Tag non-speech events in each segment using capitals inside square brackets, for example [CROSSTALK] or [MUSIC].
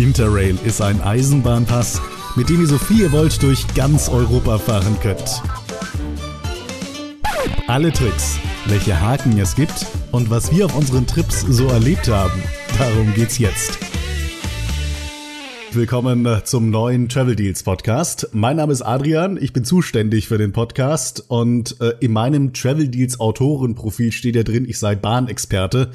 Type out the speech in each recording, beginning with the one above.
Interrail ist ein Eisenbahnpass, mit dem ihr so viel ihr wollt durch ganz Europa fahren könnt. Alle Tricks, welche Haken es gibt und was wir auf unseren Trips so erlebt haben, darum geht's jetzt. Willkommen zum neuen Travel Deals Podcast. Mein Name ist Adrian, ich bin zuständig für den Podcast und äh, in meinem Travel Deals Autorenprofil steht ja drin, ich sei Bahnexperte.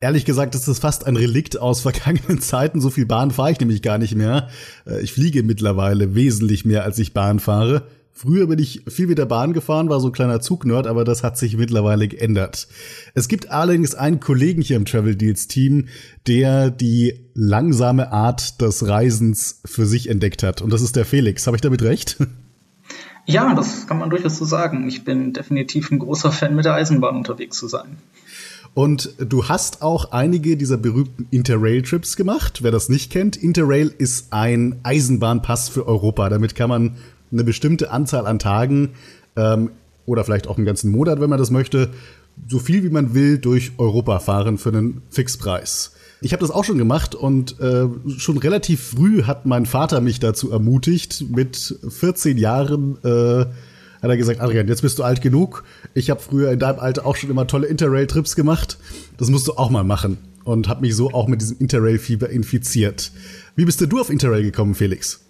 Ehrlich gesagt ist das fast ein Relikt aus [LAUGHS] vergangenen Zeiten. So viel Bahn fahre ich nämlich gar nicht mehr. Äh, ich fliege mittlerweile wesentlich mehr, als ich Bahn fahre. Früher bin ich viel mit der Bahn gefahren, war so ein kleiner Zugnerd, aber das hat sich mittlerweile geändert. Es gibt allerdings einen Kollegen hier im Travel Deals Team, der die langsame Art des Reisens für sich entdeckt hat. Und das ist der Felix. Habe ich damit recht? [LAUGHS] Ja, das kann man durchaus so sagen. Ich bin definitiv ein großer Fan, mit der Eisenbahn unterwegs zu sein. Und du hast auch einige dieser berühmten Interrail-Trips gemacht. Wer das nicht kennt, Interrail ist ein Eisenbahnpass für Europa. Damit kann man eine bestimmte Anzahl an Tagen ähm, oder vielleicht auch einen ganzen Monat, wenn man das möchte, so viel wie man will durch Europa fahren für einen Fixpreis. Ich habe das auch schon gemacht und äh, schon relativ früh hat mein Vater mich dazu ermutigt. Mit 14 Jahren äh, hat er gesagt, Adrian, jetzt bist du alt genug. Ich habe früher in deinem Alter auch schon immer tolle Interrail-Trips gemacht. Das musst du auch mal machen. Und habe mich so auch mit diesem Interrail-Fieber infiziert. Wie bist du auf Interrail gekommen, Felix?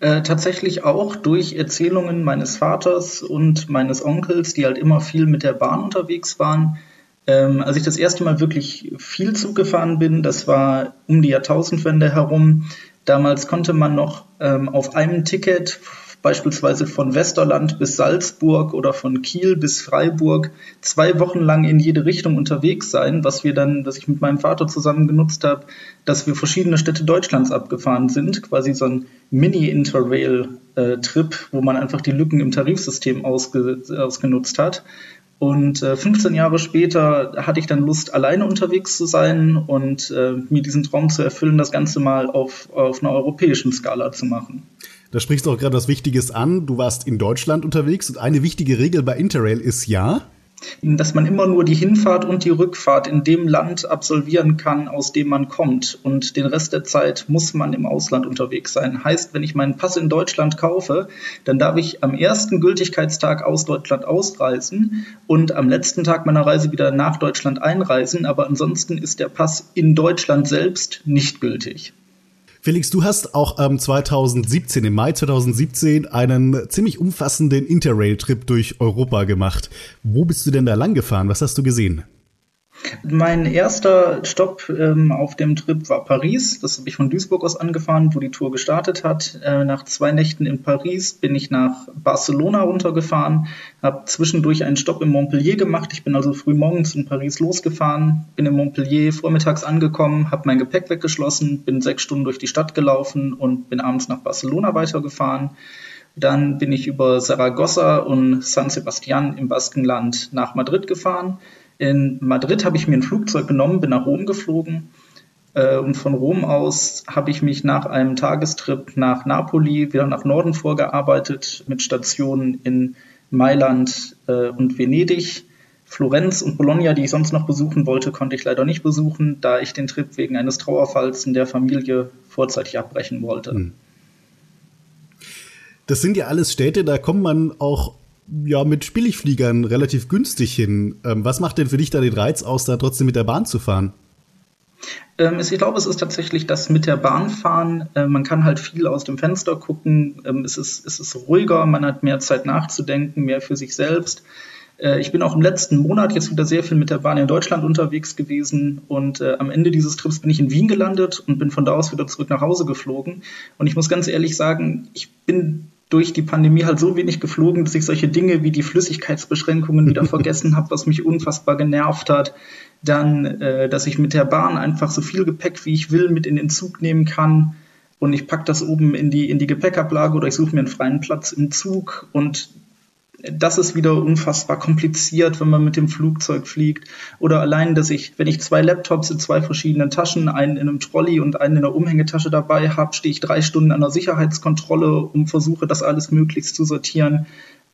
Äh, tatsächlich auch durch Erzählungen meines Vaters und meines Onkels, die halt immer viel mit der Bahn unterwegs waren. Ähm, als ich das erste Mal wirklich viel Zug gefahren bin, das war um die Jahrtausendwende herum. Damals konnte man noch ähm, auf einem Ticket beispielsweise von Westerland bis Salzburg oder von Kiel bis Freiburg zwei Wochen lang in jede Richtung unterwegs sein, was wir dann, was ich mit meinem Vater zusammen genutzt habe, dass wir verschiedene Städte Deutschlands abgefahren sind, quasi so ein Mini-Interrail-Trip, wo man einfach die Lücken im Tarifsystem ausge ausgenutzt hat. Und äh, 15 Jahre später hatte ich dann Lust, alleine unterwegs zu sein und äh, mir diesen Traum zu erfüllen, das Ganze mal auf, auf einer europäischen Skala zu machen. Da sprichst du auch gerade was Wichtiges an. Du warst in Deutschland unterwegs und eine wichtige Regel bei Interrail ist ja, dass man immer nur die Hinfahrt und die Rückfahrt in dem Land absolvieren kann, aus dem man kommt. Und den Rest der Zeit muss man im Ausland unterwegs sein. Heißt, wenn ich meinen Pass in Deutschland kaufe, dann darf ich am ersten Gültigkeitstag aus Deutschland ausreisen und am letzten Tag meiner Reise wieder nach Deutschland einreisen. Aber ansonsten ist der Pass in Deutschland selbst nicht gültig. Felix, du hast auch ähm, 2017, im Mai 2017, einen ziemlich umfassenden Interrail-Trip durch Europa gemacht. Wo bist du denn da lang gefahren? Was hast du gesehen? Mein erster Stopp ähm, auf dem Trip war Paris. Das habe ich von Duisburg aus angefahren, wo die Tour gestartet hat. Äh, nach zwei Nächten in Paris bin ich nach Barcelona runtergefahren, habe zwischendurch einen Stopp in Montpellier gemacht. Ich bin also früh morgens in Paris losgefahren, bin in Montpellier vormittags angekommen, habe mein Gepäck weggeschlossen, bin sechs Stunden durch die Stadt gelaufen und bin abends nach Barcelona weitergefahren. Dann bin ich über Saragossa und San Sebastian im Baskenland nach Madrid gefahren in Madrid habe ich mir ein Flugzeug genommen, bin nach Rom geflogen äh, und von Rom aus habe ich mich nach einem Tagestrip nach Napoli wieder nach Norden vorgearbeitet mit Stationen in Mailand äh, und Venedig. Florenz und Bologna, die ich sonst noch besuchen wollte, konnte ich leider nicht besuchen, da ich den Trip wegen eines Trauerfalls in der Familie vorzeitig abbrechen wollte. Hm. Das sind ja alles Städte, da kommt man auch ja mit Billigfliegern relativ günstig hin. Ähm, was macht denn für dich da den Reiz aus, da trotzdem mit der Bahn zu fahren? Ähm, ich glaube, es ist tatsächlich das mit der Bahn fahren. Äh, man kann halt viel aus dem Fenster gucken. Ähm, es, ist, es ist ruhiger, man hat mehr Zeit nachzudenken, mehr für sich selbst. Äh, ich bin auch im letzten Monat jetzt wieder sehr viel mit der Bahn in Deutschland unterwegs gewesen und äh, am Ende dieses Trips bin ich in Wien gelandet und bin von da aus wieder zurück nach Hause geflogen. Und ich muss ganz ehrlich sagen, ich bin durch die Pandemie halt so wenig geflogen, dass ich solche Dinge wie die Flüssigkeitsbeschränkungen wieder [LAUGHS] vergessen habe, was mich unfassbar genervt hat. Dann, äh, dass ich mit der Bahn einfach so viel Gepäck wie ich will mit in den Zug nehmen kann. Und ich packe das oben in die, in die Gepäckablage oder ich suche mir einen freien Platz im Zug und das ist wieder unfassbar kompliziert, wenn man mit dem Flugzeug fliegt. Oder allein, dass ich, wenn ich zwei Laptops in zwei verschiedenen Taschen, einen in einem Trolley und einen in der Umhängetasche dabei habe, stehe ich drei Stunden an der Sicherheitskontrolle und versuche das alles möglichst zu sortieren.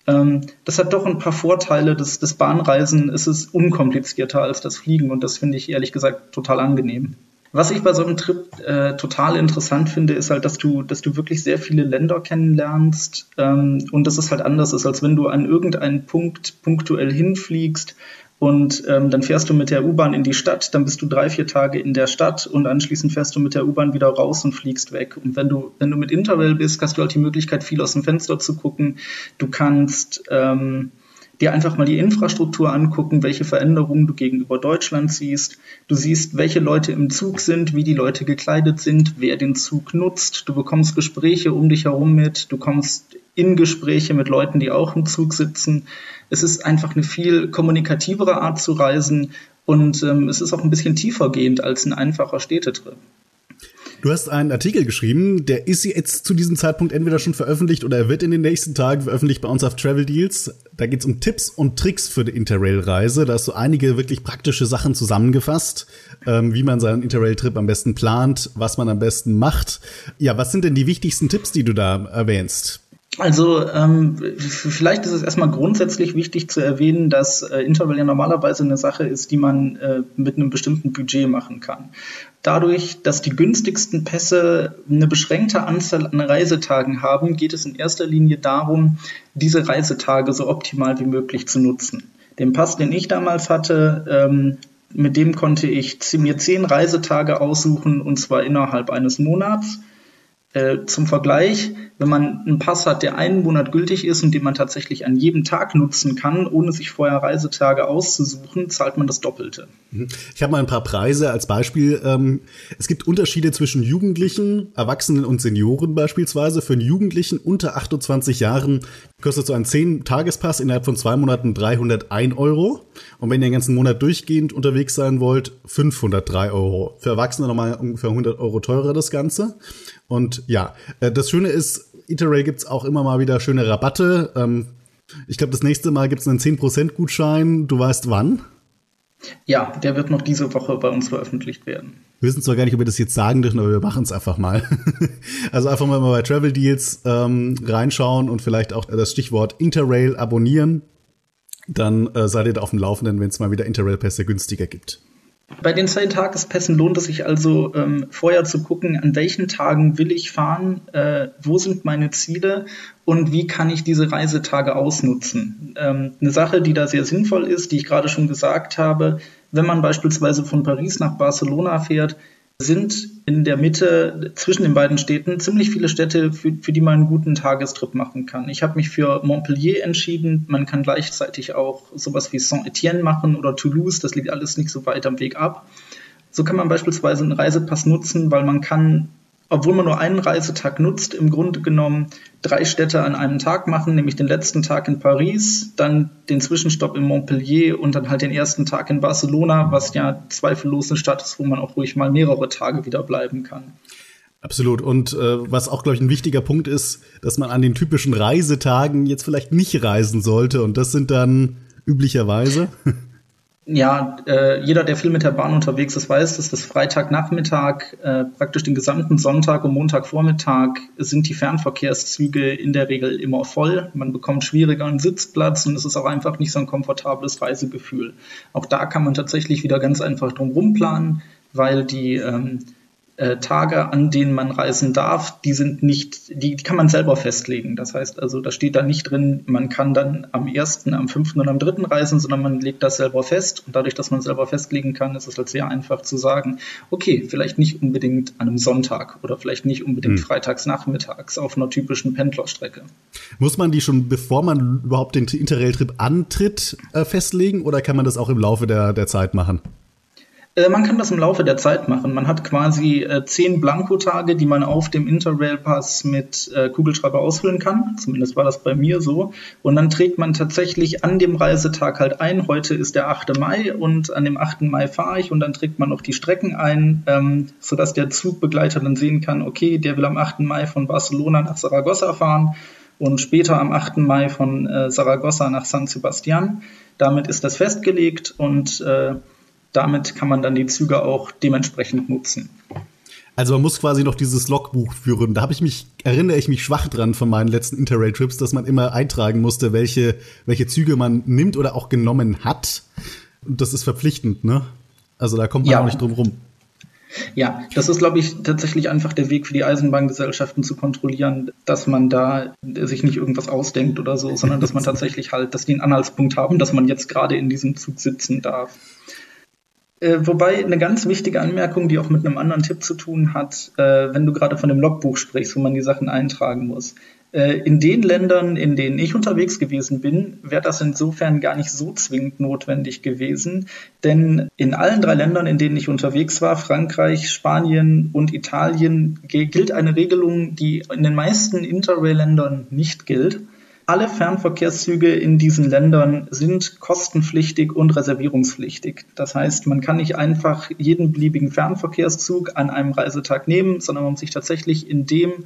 Ähm, das hat doch ein paar Vorteile. Das, das Bahnreisen ist es unkomplizierter als das Fliegen und das finde ich ehrlich gesagt total angenehm. Was ich bei so einem Trip äh, total interessant finde, ist halt, dass du, dass du wirklich sehr viele Länder kennenlernst ähm, und dass es halt anders ist, als wenn du an irgendeinen Punkt punktuell hinfliegst und ähm, dann fährst du mit der U-Bahn in die Stadt, dann bist du drei, vier Tage in der Stadt und anschließend fährst du mit der U-Bahn wieder raus und fliegst weg. Und wenn du, wenn du mit Interrail bist, hast du halt die Möglichkeit, viel aus dem Fenster zu gucken. Du kannst ähm, dir einfach mal die Infrastruktur angucken, welche Veränderungen du gegenüber Deutschland siehst. Du siehst, welche Leute im Zug sind, wie die Leute gekleidet sind, wer den Zug nutzt. Du bekommst Gespräche um dich herum mit. Du kommst in Gespräche mit Leuten, die auch im Zug sitzen. Es ist einfach eine viel kommunikativere Art zu reisen und ähm, es ist auch ein bisschen tiefergehend als ein einfacher Städtetrip. Du hast einen Artikel geschrieben, der ist jetzt zu diesem Zeitpunkt entweder schon veröffentlicht oder er wird in den nächsten Tagen veröffentlicht bei uns auf Travel Deals. Da geht es um Tipps und Tricks für die Interrail-Reise. Da hast du einige wirklich praktische Sachen zusammengefasst, ähm, wie man seinen Interrail-Trip am besten plant, was man am besten macht. Ja, was sind denn die wichtigsten Tipps, die du da erwähnst? Also ähm, vielleicht ist es erstmal grundsätzlich wichtig zu erwähnen, dass äh, Interval ja normalerweise eine Sache ist, die man äh, mit einem bestimmten Budget machen kann. Dadurch, dass die günstigsten Pässe eine beschränkte Anzahl an Reisetagen haben, geht es in erster Linie darum, diese Reisetage so optimal wie möglich zu nutzen. Den Pass, den ich damals hatte, ähm, mit dem konnte ich mir zehn Reisetage aussuchen und zwar innerhalb eines Monats. Äh, zum Vergleich, wenn man einen Pass hat, der einen Monat gültig ist und den man tatsächlich an jedem Tag nutzen kann, ohne sich vorher Reisetage auszusuchen, zahlt man das Doppelte. Mhm. Ich habe mal ein paar Preise als Beispiel. Ähm, es gibt Unterschiede zwischen Jugendlichen, Erwachsenen und Senioren beispielsweise. Für einen Jugendlichen unter 28 Jahren kostet so ein 10-Tagespass innerhalb von zwei Monaten 301 Euro. Und wenn ihr den ganzen Monat durchgehend unterwegs sein wollt, 503 Euro. Für Erwachsene nochmal ungefähr 100 Euro teurer das Ganze. Und ja, äh, das Schöne ist, Interrail gibt's auch immer mal wieder schöne Rabatte. Ähm, ich glaube, das nächste Mal gibt's einen 10% Gutschein. Du weißt wann? Ja, der wird noch diese Woche bei uns veröffentlicht werden. Wir wissen zwar gar nicht, ob wir das jetzt sagen dürfen, aber wir machen es einfach mal. [LAUGHS] also einfach mal bei Travel Deals ähm, reinschauen und vielleicht auch das Stichwort Interrail abonnieren. Dann äh, seid ihr da auf dem Laufenden, wenn es mal wieder Interrail-Pässe günstiger gibt. Bei den zehn Tagespässen lohnt es sich also ähm, vorher zu gucken, an welchen Tagen will ich fahren, äh, wo sind meine Ziele und wie kann ich diese Reisetage ausnutzen. Ähm, eine Sache, die da sehr sinnvoll ist, die ich gerade schon gesagt habe, wenn man beispielsweise von Paris nach Barcelona fährt, sind in der Mitte zwischen den beiden Städten ziemlich viele Städte, für, für die man einen guten Tagestrip machen kann. Ich habe mich für Montpellier entschieden. Man kann gleichzeitig auch sowas wie Saint-Étienne machen oder Toulouse. Das liegt alles nicht so weit am Weg ab. So kann man beispielsweise einen Reisepass nutzen, weil man kann obwohl man nur einen Reisetag nutzt, im Grunde genommen drei Städte an einem Tag machen, nämlich den letzten Tag in Paris, dann den Zwischenstopp in Montpellier und dann halt den ersten Tag in Barcelona, was ja zweifellos eine Stadt ist, wo man auch ruhig mal mehrere Tage wieder bleiben kann. Absolut. Und äh, was auch, glaube ich, ein wichtiger Punkt ist, dass man an den typischen Reisetagen jetzt vielleicht nicht reisen sollte. Und das sind dann üblicherweise. Ja, äh, jeder, der viel mit der Bahn unterwegs ist, weiß, dass das Freitagnachmittag, äh, praktisch den gesamten Sonntag und Montagvormittag sind die Fernverkehrszüge in der Regel immer voll. Man bekommt schwieriger einen Sitzplatz und es ist auch einfach nicht so ein komfortables Reisegefühl. Auch da kann man tatsächlich wieder ganz einfach drum rumplanen, weil die ähm, äh, Tage, an denen man reisen darf, die sind nicht, die, kann man selber festlegen. Das heißt also, da steht da nicht drin, man kann dann am ersten, am fünften und am dritten reisen, sondern man legt das selber fest. Und dadurch, dass man selber festlegen kann, ist es halt sehr einfach zu sagen, okay, vielleicht nicht unbedingt an einem Sonntag oder vielleicht nicht unbedingt hm. freitags nachmittags auf einer typischen Pendlerstrecke. Muss man die schon, bevor man überhaupt den Interrail-Trip antritt, äh, festlegen oder kann man das auch im Laufe der, der Zeit machen? Äh, man kann das im Laufe der Zeit machen. Man hat quasi äh, zehn Blankotage, die man auf dem Interrail-Pass mit äh, Kugelschreiber ausfüllen kann. Zumindest war das bei mir so. Und dann trägt man tatsächlich an dem Reisetag halt ein. Heute ist der 8. Mai und an dem 8. Mai fahre ich und dann trägt man noch die Strecken ein, ähm, sodass der Zugbegleiter dann sehen kann, okay, der will am 8. Mai von Barcelona nach Saragossa fahren und später am 8. Mai von Saragossa nach San Sebastian. Damit ist das festgelegt und äh, damit kann man dann die Züge auch dementsprechend nutzen. Also man muss quasi noch dieses Logbuch führen. Da habe ich mich, erinnere ich mich schwach dran von meinen letzten Interrail-Trips, dass man immer eintragen musste, welche, welche Züge man nimmt oder auch genommen hat. Und das ist verpflichtend, ne? Also da kommt man ja. auch nicht drum rum. Ja, das ist, glaube ich, tatsächlich einfach der Weg für die Eisenbahngesellschaften zu kontrollieren, dass man da sich nicht irgendwas ausdenkt oder so, sondern dass man [LAUGHS] tatsächlich halt, dass die einen Anhaltspunkt haben, dass man jetzt gerade in diesem Zug sitzen darf. Äh, wobei eine ganz wichtige Anmerkung, die auch mit einem anderen Tipp zu tun hat, äh, wenn du gerade von dem Logbuch sprichst, wo man die Sachen eintragen muss. Äh, in den Ländern, in denen ich unterwegs gewesen bin, wäre das insofern gar nicht so zwingend notwendig gewesen. Denn in allen drei Ländern, in denen ich unterwegs war, Frankreich, Spanien und Italien, gilt eine Regelung, die in den meisten Interrail-Ländern nicht gilt. Alle Fernverkehrszüge in diesen Ländern sind kostenpflichtig und reservierungspflichtig. Das heißt, man kann nicht einfach jeden beliebigen Fernverkehrszug an einem Reisetag nehmen, sondern man muss sich tatsächlich in dem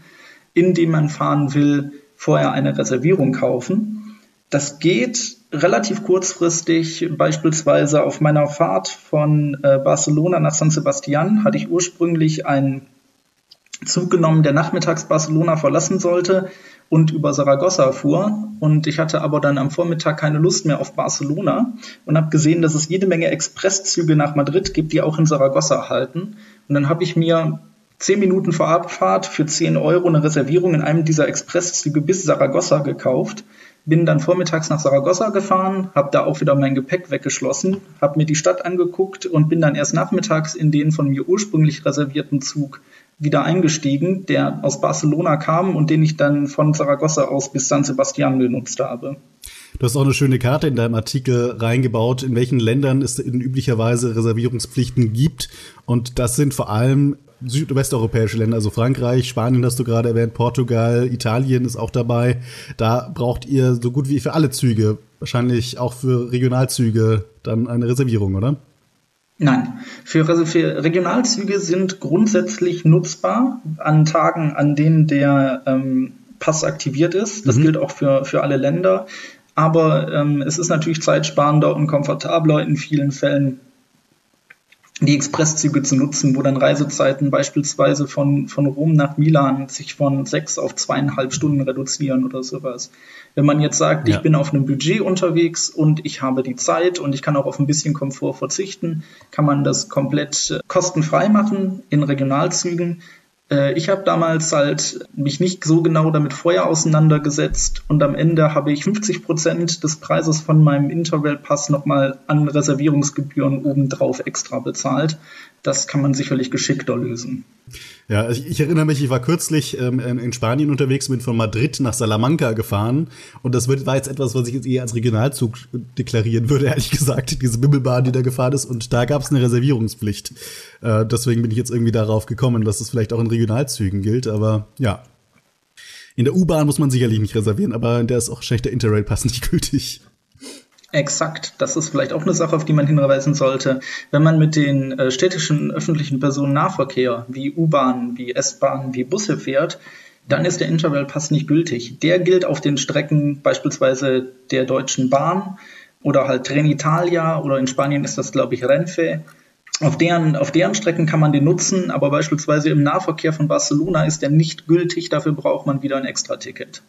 in dem man fahren will, vorher eine Reservierung kaufen. Das geht relativ kurzfristig, beispielsweise auf meiner Fahrt von äh, Barcelona nach San Sebastian hatte ich ursprünglich einen Zug genommen, der nachmittags Barcelona verlassen sollte und über Saragossa fuhr. Und ich hatte aber dann am Vormittag keine Lust mehr auf Barcelona und habe gesehen, dass es jede Menge Expresszüge nach Madrid gibt, die auch in Saragossa halten. Und dann habe ich mir zehn Minuten vor Abfahrt für 10 Euro eine Reservierung in einem dieser Expresszüge bis Saragossa gekauft. Bin dann vormittags nach Saragossa gefahren, habe da auch wieder mein Gepäck weggeschlossen, habe mir die Stadt angeguckt und bin dann erst nachmittags in den von mir ursprünglich reservierten Zug wieder eingestiegen, der aus Barcelona kam und den ich dann von Saragossa aus bis San Sebastian genutzt habe. Du hast auch eine schöne Karte in deinem Artikel reingebaut, in welchen Ländern es in üblicherweise Reservierungspflichten gibt. Und das sind vor allem südwesteuropäische Länder, also Frankreich, Spanien hast du gerade erwähnt, Portugal, Italien ist auch dabei. Da braucht ihr so gut wie für alle Züge, wahrscheinlich auch für Regionalzüge, dann eine Reservierung, oder? Nein, für, für Regionalzüge sind grundsätzlich nutzbar an Tagen, an denen der ähm, Pass aktiviert ist. Das mhm. gilt auch für, für alle Länder. Aber ähm, es ist natürlich zeitsparender und komfortabler in vielen Fällen die Expresszüge zu nutzen, wo dann Reisezeiten beispielsweise von, von Rom nach Milan sich von sechs auf zweieinhalb Stunden reduzieren oder sowas. Wenn man jetzt sagt, ja. ich bin auf einem Budget unterwegs und ich habe die Zeit und ich kann auch auf ein bisschen Komfort verzichten, kann man das komplett äh, kostenfrei machen in Regionalzügen. Äh, ich habe damals halt mich nicht so genau damit vorher auseinandergesetzt und am Ende habe ich 50 Prozent des Preises von meinem Interrail-Pass nochmal an Reservierungsgebühren obendrauf extra bezahlt. Das kann man sicherlich geschickter lösen. Ja, ich, ich erinnere mich, ich war kürzlich ähm, in Spanien unterwegs, bin von Madrid nach Salamanca gefahren und das wird, war jetzt etwas, was ich jetzt eher als Regionalzug deklarieren würde, [LAUGHS] ehrlich gesagt, diese Bimmelbahn, die da gefahren ist und da gab es eine Reservierungspflicht. Äh, deswegen bin ich jetzt irgendwie darauf gekommen, dass es vielleicht auch in Regionalzügen gilt, aber ja. In der U-Bahn muss man sicherlich nicht reservieren, aber der ist auch schlechter Interrail-Pass nicht [LAUGHS] gültig. Exakt, das ist vielleicht auch eine Sache, auf die man hinweisen sollte. Wenn man mit den äh, städtischen öffentlichen Personennahverkehr wie U-Bahn, wie S-Bahn, wie Busse fährt, dann ist der Interrail-Pass nicht gültig. Der gilt auf den Strecken beispielsweise der Deutschen Bahn oder halt Trenitalia oder in Spanien ist das, glaube ich, Renfe. Auf deren, auf deren Strecken kann man den nutzen, aber beispielsweise im Nahverkehr von Barcelona ist der nicht gültig. Dafür braucht man wieder ein Extra-Ticket.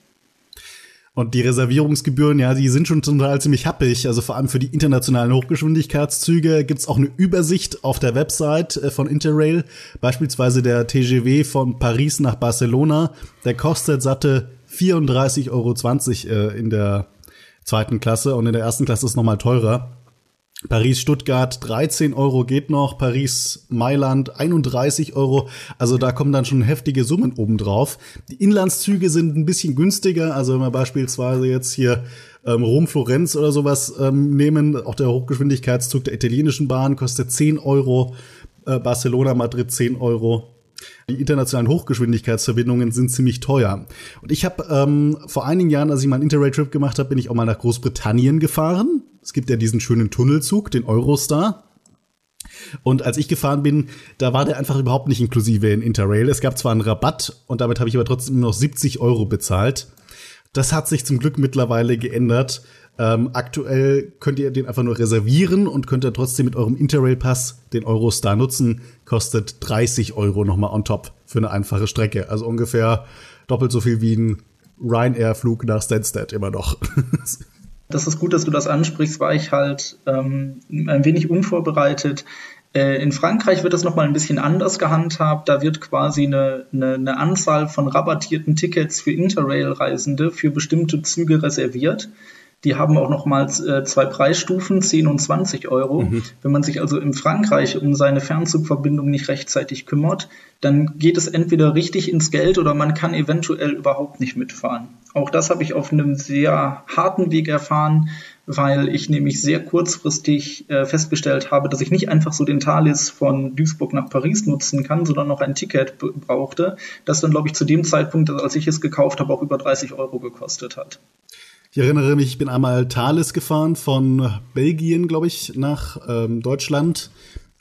Und die Reservierungsgebühren, ja, die sind schon total ziemlich happig. Also vor allem für die internationalen Hochgeschwindigkeitszüge gibt's auch eine Übersicht auf der Website äh, von Interrail. Beispielsweise der TGW von Paris nach Barcelona. Der kostet satte 34,20 Euro äh, in der zweiten Klasse und in der ersten Klasse ist nochmal teurer. Paris-Stuttgart 13 Euro geht noch, Paris-Mailand 31 Euro. Also da kommen dann schon heftige Summen obendrauf. Die Inlandszüge sind ein bisschen günstiger. Also wenn wir beispielsweise jetzt hier ähm, Rom-Florenz oder sowas ähm, nehmen, auch der Hochgeschwindigkeitszug der italienischen Bahn kostet 10 Euro, äh, Barcelona-Madrid 10 Euro. Die internationalen Hochgeschwindigkeitsverbindungen sind ziemlich teuer. Und ich habe ähm, vor einigen Jahren, als ich mal einen Interrail-Trip gemacht habe, bin ich auch mal nach Großbritannien gefahren. Gibt ja diesen schönen Tunnelzug, den Eurostar. Und als ich gefahren bin, da war der einfach überhaupt nicht inklusive in Interrail. Es gab zwar einen Rabatt und damit habe ich aber trotzdem noch 70 Euro bezahlt. Das hat sich zum Glück mittlerweile geändert. Ähm, aktuell könnt ihr den einfach nur reservieren und könnt ihr trotzdem mit eurem Interrail-Pass den Eurostar nutzen. Kostet 30 Euro nochmal on top für eine einfache Strecke. Also ungefähr doppelt so viel wie ein Ryanair-Flug nach Stansted immer noch. [LAUGHS] Das ist gut, dass du das ansprichst, war ich halt ähm, ein wenig unvorbereitet. Äh, in Frankreich wird das nochmal ein bisschen anders gehandhabt. Da wird quasi eine, eine, eine Anzahl von rabattierten Tickets für Interrail-Reisende für bestimmte Züge reserviert. Die haben auch nochmals äh, zwei Preisstufen, 10 und 20 Euro. Mhm. Wenn man sich also in Frankreich um seine Fernzugverbindung nicht rechtzeitig kümmert, dann geht es entweder richtig ins Geld oder man kann eventuell überhaupt nicht mitfahren. Auch das habe ich auf einem sehr harten Weg erfahren, weil ich nämlich sehr kurzfristig äh, festgestellt habe, dass ich nicht einfach so den Thalys von Duisburg nach Paris nutzen kann, sondern noch ein Ticket brauchte, das dann, glaube ich, zu dem Zeitpunkt, als ich es gekauft habe, auch über 30 Euro gekostet hat. Ich erinnere mich, ich bin einmal Thales gefahren von Belgien, glaube ich, nach ähm, Deutschland.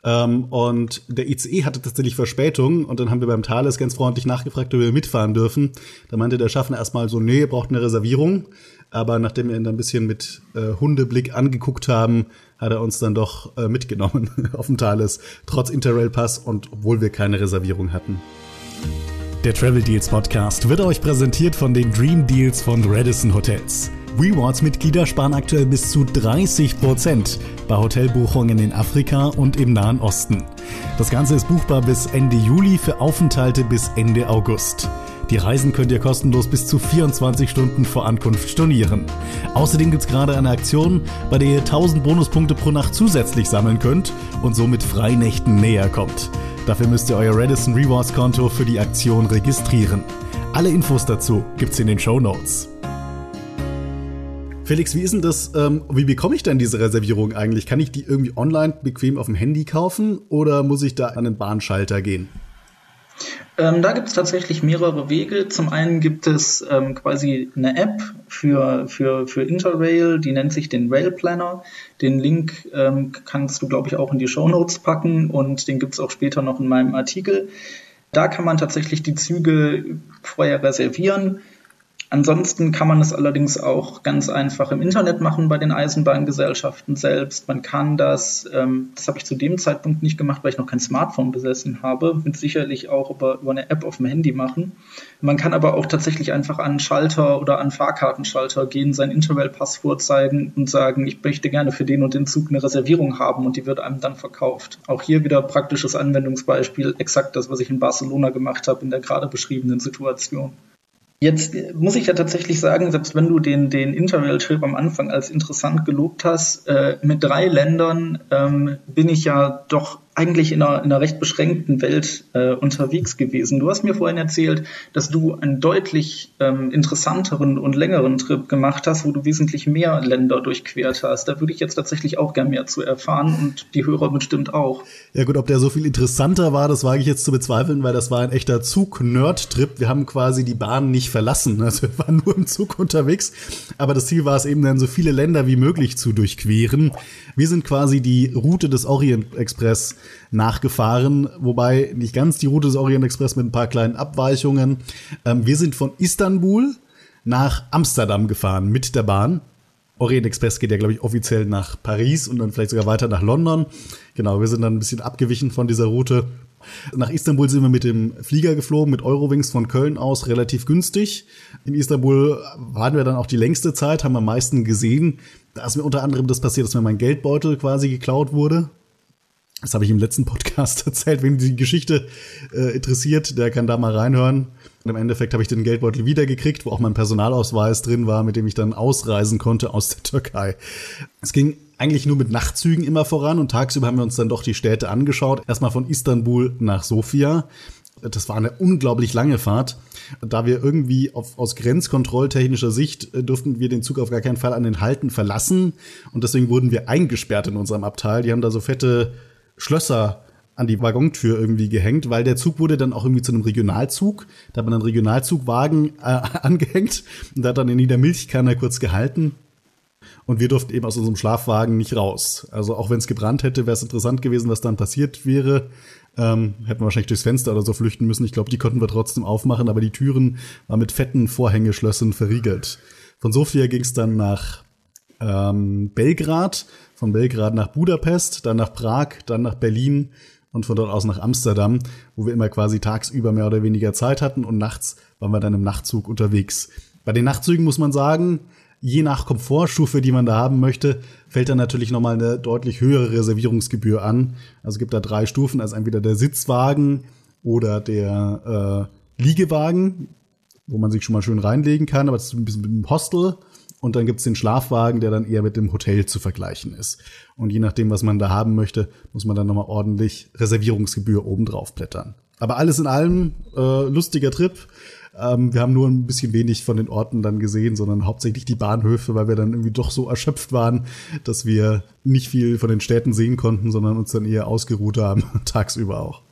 Ähm, und der ICE hatte tatsächlich Verspätung und dann haben wir beim Thales ganz freundlich nachgefragt, ob wir mitfahren dürfen. Da meinte der Schaffner erstmal so, nee, ihr braucht eine Reservierung. Aber nachdem wir ihn dann ein bisschen mit äh, Hundeblick angeguckt haben, hat er uns dann doch äh, mitgenommen [LAUGHS] auf dem Thales, trotz Interrail-Pass und obwohl wir keine Reservierung hatten. Der Travel Deals Podcast wird euch präsentiert von den Dream Deals von Radisson Hotels. Rewards-Mitglieder sparen aktuell bis zu 30% bei Hotelbuchungen in Afrika und im Nahen Osten. Das Ganze ist buchbar bis Ende Juli für Aufenthalte bis Ende August. Die Reisen könnt ihr kostenlos bis zu 24 Stunden vor Ankunft stornieren. Außerdem gibt es gerade eine Aktion, bei der ihr 1000 Bonuspunkte pro Nacht zusätzlich sammeln könnt und somit Freinächten näher kommt. Dafür müsst ihr euer Redison Rewards Konto für die Aktion registrieren. Alle Infos dazu gibt's in den Show Notes. Felix, wie ist denn das? Ähm, wie bekomme ich denn diese Reservierung eigentlich? Kann ich die irgendwie online bequem auf dem Handy kaufen oder muss ich da an den Bahnschalter gehen? Ähm, da gibt es tatsächlich mehrere Wege. Zum einen gibt es ähm, quasi eine App für, für, für Interrail, die nennt sich den Rail Planner. Den Link ähm, kannst du, glaube ich, auch in die Show Notes packen und den gibt es auch später noch in meinem Artikel. Da kann man tatsächlich die Züge vorher reservieren Ansonsten kann man es allerdings auch ganz einfach im Internet machen bei den Eisenbahngesellschaften selbst. Man kann das, ähm, das habe ich zu dem Zeitpunkt nicht gemacht, weil ich noch kein Smartphone besessen habe, mit sicherlich auch über, über eine App auf dem Handy machen. Man kann aber auch tatsächlich einfach an Schalter oder an Fahrkartenschalter gehen, sein Interrail-Pass vorzeigen und sagen, ich möchte gerne für den und den Zug eine Reservierung haben und die wird einem dann verkauft. Auch hier wieder praktisches Anwendungsbeispiel, exakt das, was ich in Barcelona gemacht habe in der gerade beschriebenen Situation. Jetzt muss ich ja tatsächlich sagen, selbst wenn du den, den Interrail-Trip am Anfang als interessant gelobt hast, äh, mit drei Ländern ähm, bin ich ja doch eigentlich in einer, in einer recht beschränkten Welt äh, unterwegs gewesen. Du hast mir vorhin erzählt, dass du einen deutlich ähm, interessanteren und längeren Trip gemacht hast, wo du wesentlich mehr Länder durchquert hast. Da würde ich jetzt tatsächlich auch gern mehr zu erfahren und die Hörer bestimmt auch. Ja gut, ob der so viel interessanter war, das wage ich jetzt zu bezweifeln, weil das war ein echter Zug-Nerd-Trip. Wir haben quasi die Bahn nicht verlassen. [LAUGHS] Also wir waren nur im Zug unterwegs. Aber das Ziel war es eben dann, so viele Länder wie möglich zu durchqueren. Wir sind quasi die Route des Orient Express nachgefahren, wobei nicht ganz die Route des Orient Express mit ein paar kleinen Abweichungen. Ähm, wir sind von Istanbul nach Amsterdam gefahren mit der Bahn. Orient Express geht ja, glaube ich, offiziell nach Paris und dann vielleicht sogar weiter nach London. Genau, wir sind dann ein bisschen abgewichen von dieser Route. Nach Istanbul sind wir mit dem Flieger geflogen, mit Eurowings von Köln aus, relativ günstig. In Istanbul waren wir dann auch die längste Zeit, haben am meisten gesehen. Da ist mir unter anderem das passiert, dass mir mein Geldbeutel quasi geklaut wurde. Das habe ich im letzten Podcast [LAUGHS] erzählt. Wenn die Geschichte äh, interessiert, der kann da mal reinhören. Und im Endeffekt habe ich den Geldbeutel wiedergekriegt, wo auch mein Personalausweis drin war, mit dem ich dann ausreisen konnte aus der Türkei. Es ging eigentlich nur mit Nachtzügen immer voran und tagsüber haben wir uns dann doch die Städte angeschaut. Erstmal von Istanbul nach Sofia. Das war eine unglaublich lange Fahrt. Da wir irgendwie auf, aus grenzkontrolltechnischer Sicht äh, durften wir den Zug auf gar keinen Fall an den Halten verlassen. Und deswegen wurden wir eingesperrt in unserem Abteil. Die haben da so fette Schlösser an die Waggontür irgendwie gehängt, weil der Zug wurde dann auch irgendwie zu einem Regionalzug. Da hat man einen Regionalzugwagen äh, [LAUGHS] angehängt und da hat dann in jeder Milchkanne kurz gehalten. Und wir durften eben aus unserem Schlafwagen nicht raus. Also auch wenn es gebrannt hätte, wäre es interessant gewesen, was dann passiert wäre. Ähm, hätten wir wahrscheinlich durchs Fenster oder so flüchten müssen. Ich glaube, die konnten wir trotzdem aufmachen, aber die Türen waren mit fetten Vorhängeschlössern verriegelt. Von Sofia ging es dann nach ähm, Belgrad, von Belgrad nach Budapest, dann nach Prag, dann nach Berlin und von dort aus nach Amsterdam, wo wir immer quasi tagsüber mehr oder weniger Zeit hatten und nachts waren wir dann im Nachtzug unterwegs. Bei den Nachtzügen muss man sagen, Je nach Komfortstufe, die man da haben möchte, fällt dann natürlich nochmal eine deutlich höhere Reservierungsgebühr an. Also gibt da drei Stufen, also entweder der Sitzwagen oder der äh, Liegewagen, wo man sich schon mal schön reinlegen kann, aber das ist ein bisschen mit dem Hostel. Und dann gibt's den Schlafwagen, der dann eher mit dem Hotel zu vergleichen ist. Und je nachdem, was man da haben möchte, muss man dann nochmal ordentlich Reservierungsgebühr obendrauf blättern. Aber alles in allem äh, lustiger Trip. Ähm, wir haben nur ein bisschen wenig von den Orten dann gesehen, sondern hauptsächlich die Bahnhöfe, weil wir dann irgendwie doch so erschöpft waren, dass wir nicht viel von den Städten sehen konnten, sondern uns dann eher ausgeruht haben, [LAUGHS] tagsüber auch.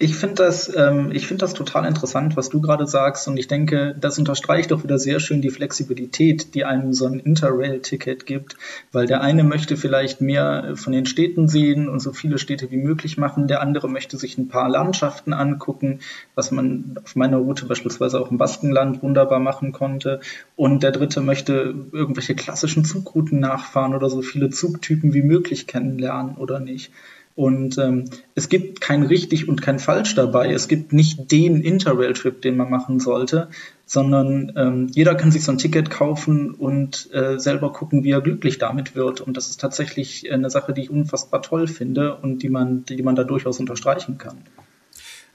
Ich finde das, ähm, ich finde das total interessant, was du gerade sagst, und ich denke, das unterstreicht doch wieder sehr schön die Flexibilität, die einem so ein Interrail-Ticket gibt, weil der eine möchte vielleicht mehr von den Städten sehen und so viele Städte wie möglich machen, der andere möchte sich ein paar Landschaften angucken, was man auf meiner Route beispielsweise auch im Baskenland wunderbar machen konnte, und der dritte möchte irgendwelche klassischen Zugrouten nachfahren oder so viele Zugtypen wie möglich kennenlernen oder nicht. Und ähm, es gibt kein richtig und kein falsch dabei. Es gibt nicht den Interrail-Trip, den man machen sollte, sondern ähm, jeder kann sich so ein Ticket kaufen und äh, selber gucken, wie er glücklich damit wird. Und das ist tatsächlich eine Sache, die ich unfassbar toll finde und die man, die man da durchaus unterstreichen kann.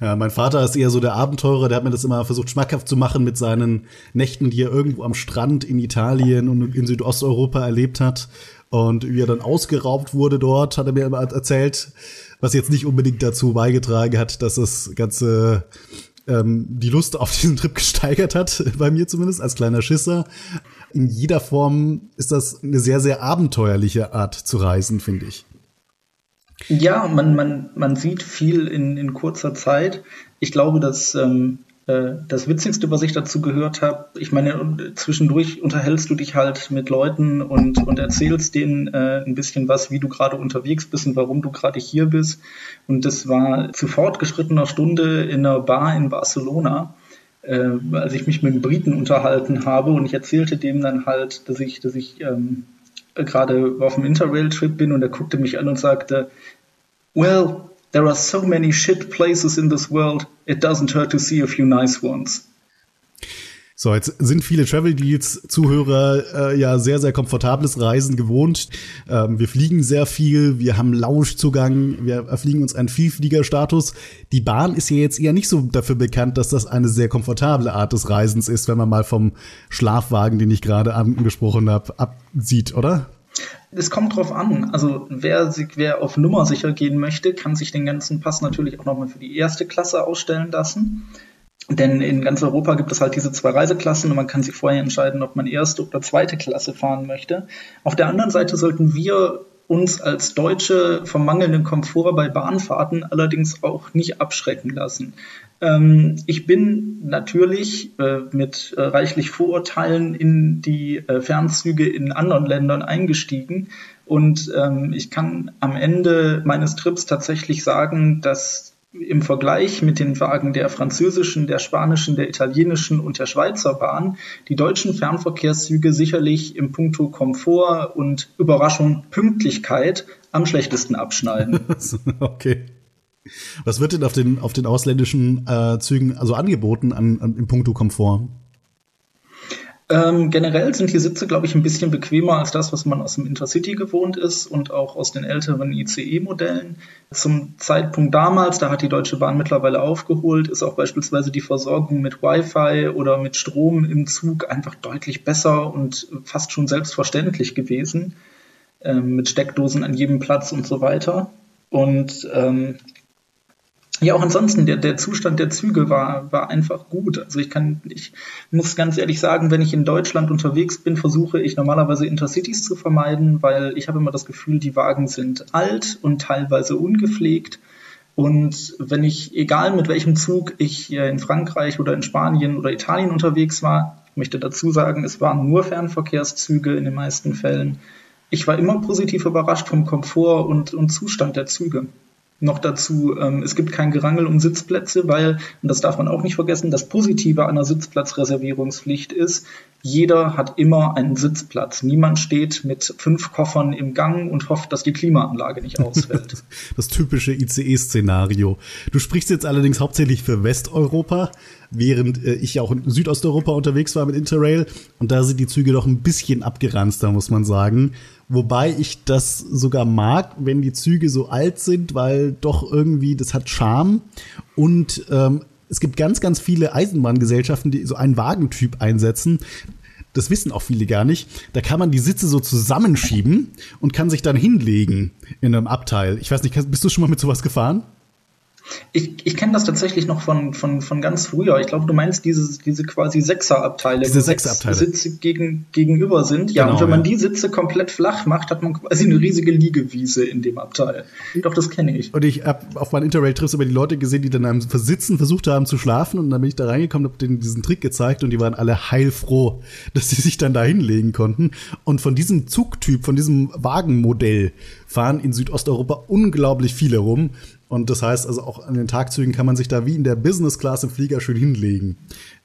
Ja, mein Vater ist eher so der Abenteurer, der hat mir das immer versucht schmackhaft zu machen mit seinen Nächten, die er irgendwo am Strand in Italien und in Südosteuropa erlebt hat. Und wie er dann ausgeraubt wurde dort, hat er mir immer erzählt, was jetzt nicht unbedingt dazu beigetragen hat, dass das Ganze ähm, die Lust auf diesen Trip [LAUGHS] gesteigert hat, bei mir zumindest als kleiner Schisser. In jeder Form ist das eine sehr, sehr abenteuerliche Art zu reisen, finde ich. Ja, man, man, man sieht viel in, in kurzer Zeit. Ich glaube, dass ähm, äh, das Witzigste, was ich dazu gehört habe, ich meine, zwischendurch unterhältst du dich halt mit Leuten und, und erzählst denen äh, ein bisschen was, wie du gerade unterwegs bist und warum du gerade hier bist. Und das war zu fortgeschrittener Stunde in einer Bar in Barcelona, äh, als ich mich mit einem Briten unterhalten habe und ich erzählte dem dann halt, dass ich, dass ich ähm, gerade auf einem Interrail-Trip bin und er guckte mich an und sagte, Well, There are so many shit places in this world, it doesn't hurt to see a few nice ones. So, jetzt sind viele Travel Deals Zuhörer äh, ja sehr, sehr komfortables Reisen gewohnt. Ähm, wir fliegen sehr viel, wir haben Loungezugang, wir fliegen uns einen Vielfliegerstatus. Die Bahn ist ja jetzt eher nicht so dafür bekannt, dass das eine sehr komfortable Art des Reisens ist, wenn man mal vom Schlafwagen, den ich gerade angesprochen habe, absieht, oder? Es kommt drauf an. Also wer, wer auf Nummer sicher gehen möchte, kann sich den ganzen Pass natürlich auch nochmal für die erste Klasse ausstellen lassen. Denn in ganz Europa gibt es halt diese zwei Reiseklassen und man kann sich vorher entscheiden, ob man erste oder zweite Klasse fahren möchte. Auf der anderen Seite sollten wir uns als Deutsche vom mangelnden Komfort bei Bahnfahrten allerdings auch nicht abschrecken lassen. Ähm, ich bin natürlich äh, mit äh, reichlich Vorurteilen in die äh, Fernzüge in anderen Ländern eingestiegen und ähm, ich kann am Ende meines Trips tatsächlich sagen, dass im Vergleich mit den Wagen der französischen, der spanischen, der italienischen und der Schweizer Bahn die deutschen Fernverkehrszüge sicherlich im Punkto Komfort und Überraschung Pünktlichkeit am schlechtesten abschneiden. [LAUGHS] okay. Was wird denn auf den, auf den ausländischen äh, Zügen also angeboten an, an, im Punkto Komfort? Ähm, generell sind die Sitze, glaube ich, ein bisschen bequemer als das, was man aus dem Intercity gewohnt ist und auch aus den älteren ICE-Modellen. Zum Zeitpunkt damals, da hat die Deutsche Bahn mittlerweile aufgeholt, ist auch beispielsweise die Versorgung mit Wi-Fi oder mit Strom im Zug einfach deutlich besser und fast schon selbstverständlich gewesen, ähm, mit Steckdosen an jedem Platz und so weiter. Und ähm, ja, auch ansonsten, der, der Zustand der Züge war, war einfach gut. Also ich kann, ich muss ganz ehrlich sagen, wenn ich in Deutschland unterwegs bin, versuche ich normalerweise Intercities zu vermeiden, weil ich habe immer das Gefühl, die Wagen sind alt und teilweise ungepflegt. Und wenn ich, egal mit welchem Zug ich in Frankreich oder in Spanien oder Italien unterwegs war, ich möchte dazu sagen, es waren nur Fernverkehrszüge in den meisten Fällen. Ich war immer positiv überrascht vom Komfort und, und Zustand der Züge noch dazu, ähm, es gibt kein Gerangel um Sitzplätze, weil, und das darf man auch nicht vergessen, das Positive einer Sitzplatzreservierungspflicht ist, jeder hat immer einen Sitzplatz. Niemand steht mit fünf Koffern im Gang und hofft, dass die Klimaanlage nicht ausfällt. [LAUGHS] das typische ICE-Szenario. Du sprichst jetzt allerdings hauptsächlich für Westeuropa, während äh, ich ja auch in Südosteuropa unterwegs war mit Interrail. Und da sind die Züge doch ein bisschen abgeranzter, muss man sagen. Wobei ich das sogar mag, wenn die Züge so alt sind, weil doch irgendwie, das hat Charme. Und ähm, es gibt ganz, ganz viele Eisenbahngesellschaften, die so einen Wagentyp einsetzen. Das wissen auch viele gar nicht. Da kann man die Sitze so zusammenschieben und kann sich dann hinlegen in einem Abteil. Ich weiß nicht, bist du schon mal mit sowas gefahren? Ich, ich kenne das tatsächlich noch von, von, von ganz früher. Ich glaube, du meinst diese, diese quasi Sechserabteile, diese Sechserabteile. Sitze gegen, gegenüber sind. Ja, genau, und wenn man die Sitze komplett flach macht, hat man quasi eine riesige Liegewiese in dem Abteil. Doch, das kenne ich. Und ich habe auf meinen Interrail-Trips immer die Leute gesehen, die dann am Versitzen versucht haben zu schlafen. Und dann bin ich da reingekommen, habe denen diesen Trick gezeigt und die waren alle heilfroh, [LAUGHS] dass sie sich dann da hinlegen konnten. Und von diesem Zugtyp, von diesem Wagenmodell fahren in Südosteuropa unglaublich viele rum. Und das heißt also auch an den Tagzügen kann man sich da wie in der Business Class im Flieger schön hinlegen.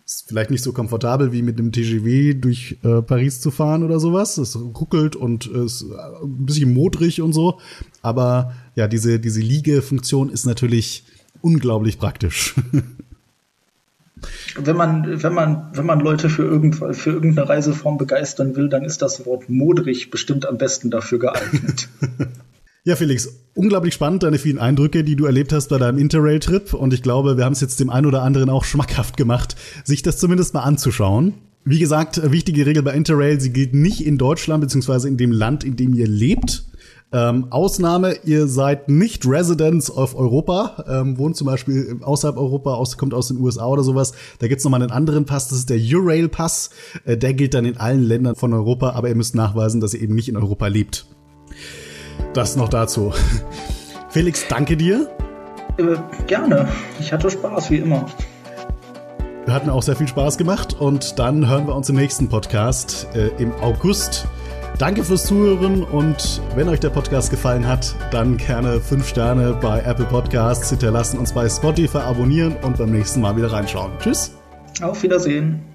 Ist vielleicht nicht so komfortabel wie mit dem TGV durch äh, Paris zu fahren oder sowas. Es ruckelt und ist ein bisschen modrig und so. Aber ja, diese, diese Liegefunktion ist natürlich unglaublich praktisch. [LAUGHS] wenn man, wenn man, wenn man Leute für, irgend, für irgendeine Reiseform begeistern will, dann ist das Wort modrig bestimmt am besten dafür geeignet. [LAUGHS] Ja, Felix, unglaublich spannend, deine vielen Eindrücke, die du erlebt hast bei deinem Interrail-Trip. Und ich glaube, wir haben es jetzt dem einen oder anderen auch [LAUGHS] schmackhaft gemacht, sich das zumindest mal anzuschauen. Wie gesagt, wichtige Regel bei Interrail, sie gilt nicht in Deutschland beziehungsweise in dem Land, in dem ihr lebt. Ähm, Ausnahme, ihr seid nicht Residents of Europa, ähm, wohnt zum Beispiel außerhalb Europa, aus, kommt aus den USA oder sowas. Da gibt's nochmal einen anderen Pass, das ist der Eurail-Pass. Äh, der gilt dann in allen Ländern von Europa, aber ihr müsst nachweisen, dass ihr eben nicht in Europa lebt. Das noch dazu. [LAUGHS] Felix, danke dir. Äh, gerne. Ich hatte Spaß, wie immer. Wir hatten auch sehr viel Spaß gemacht und dann hören wir uns im nächsten Podcast äh, im August. Danke fürs Zuhören und wenn euch der Podcast gefallen hat, dann gerne 5 Sterne bei Apple Podcasts hinterlassen, uns bei Spotify abonnieren und beim nächsten Mal wieder reinschauen. Tschüss. Auf Wiedersehen.